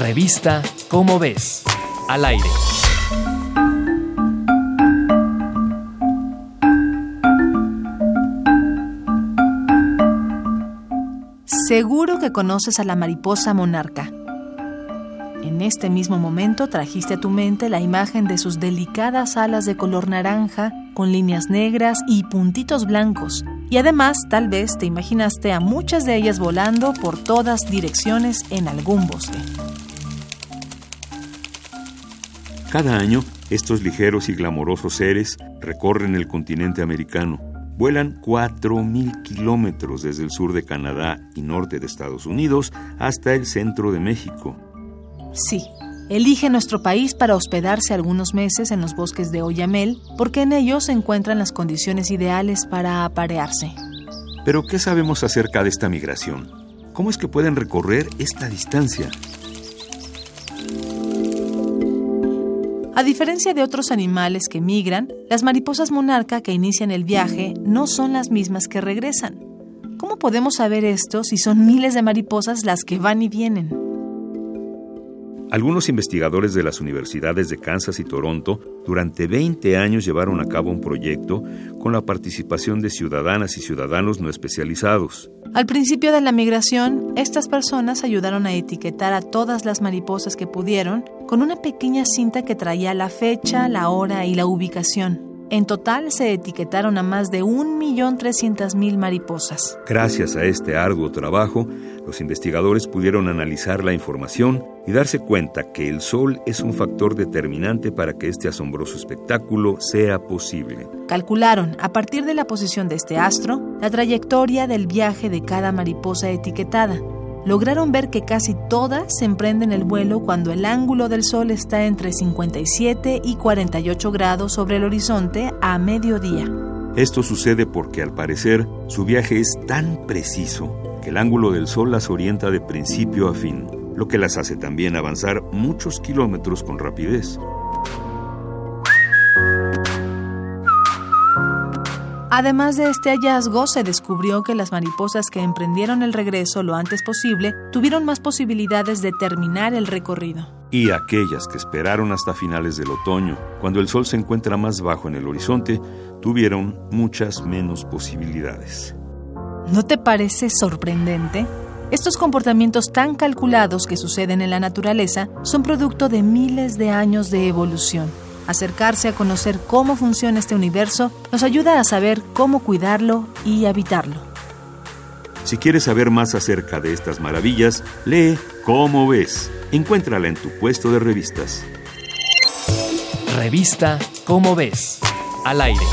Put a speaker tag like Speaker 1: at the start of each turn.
Speaker 1: Revista Cómo ves, al aire.
Speaker 2: Seguro que conoces a la mariposa monarca. En este mismo momento trajiste a tu mente la imagen de sus delicadas alas de color naranja, con líneas negras y puntitos blancos. Y además, tal vez te imaginaste a muchas de ellas volando por todas direcciones en algún bosque.
Speaker 3: Cada año, estos ligeros y glamorosos seres recorren el continente americano. Vuelan 4.000 kilómetros desde el sur de Canadá y norte de Estados Unidos hasta el centro de México.
Speaker 2: Sí, elige nuestro país para hospedarse algunos meses en los bosques de Oyamel porque en ellos se encuentran las condiciones ideales para aparearse.
Speaker 3: Pero, ¿qué sabemos acerca de esta migración? ¿Cómo es que pueden recorrer esta distancia?
Speaker 2: A diferencia de otros animales que migran, las mariposas monarca que inician el viaje no son las mismas que regresan. ¿Cómo podemos saber esto si son miles de mariposas las que van y vienen?
Speaker 3: Algunos investigadores de las universidades de Kansas y Toronto durante 20 años llevaron a cabo un proyecto con la participación de ciudadanas y ciudadanos no especializados.
Speaker 2: Al principio de la migración, estas personas ayudaron a etiquetar a todas las mariposas que pudieron con una pequeña cinta que traía la fecha, la hora y la ubicación. En total se etiquetaron a más de 1.300.000 mariposas.
Speaker 3: Gracias a este arduo trabajo, los investigadores pudieron analizar la información y darse cuenta que el Sol es un factor determinante para que este asombroso espectáculo sea posible.
Speaker 2: Calcularon, a partir de la posición de este astro, la trayectoria del viaje de cada mariposa etiquetada lograron ver que casi todas emprenden el vuelo cuando el ángulo del Sol está entre 57 y 48 grados sobre el horizonte a mediodía.
Speaker 3: Esto sucede porque al parecer su viaje es tan preciso que el ángulo del Sol las orienta de principio a fin, lo que las hace también avanzar muchos kilómetros con rapidez.
Speaker 2: Además de este hallazgo, se descubrió que las mariposas que emprendieron el regreso lo antes posible tuvieron más posibilidades de terminar el recorrido.
Speaker 3: Y aquellas que esperaron hasta finales del otoño, cuando el sol se encuentra más bajo en el horizonte, tuvieron muchas menos posibilidades.
Speaker 2: ¿No te parece sorprendente? Estos comportamientos tan calculados que suceden en la naturaleza son producto de miles de años de evolución. Acercarse a conocer cómo funciona este universo nos ayuda a saber cómo cuidarlo y habitarlo.
Speaker 3: Si quieres saber más acerca de estas maravillas, lee Cómo ves. Encuéntrala en tu puesto de revistas.
Speaker 1: Revista Cómo ves. Al aire.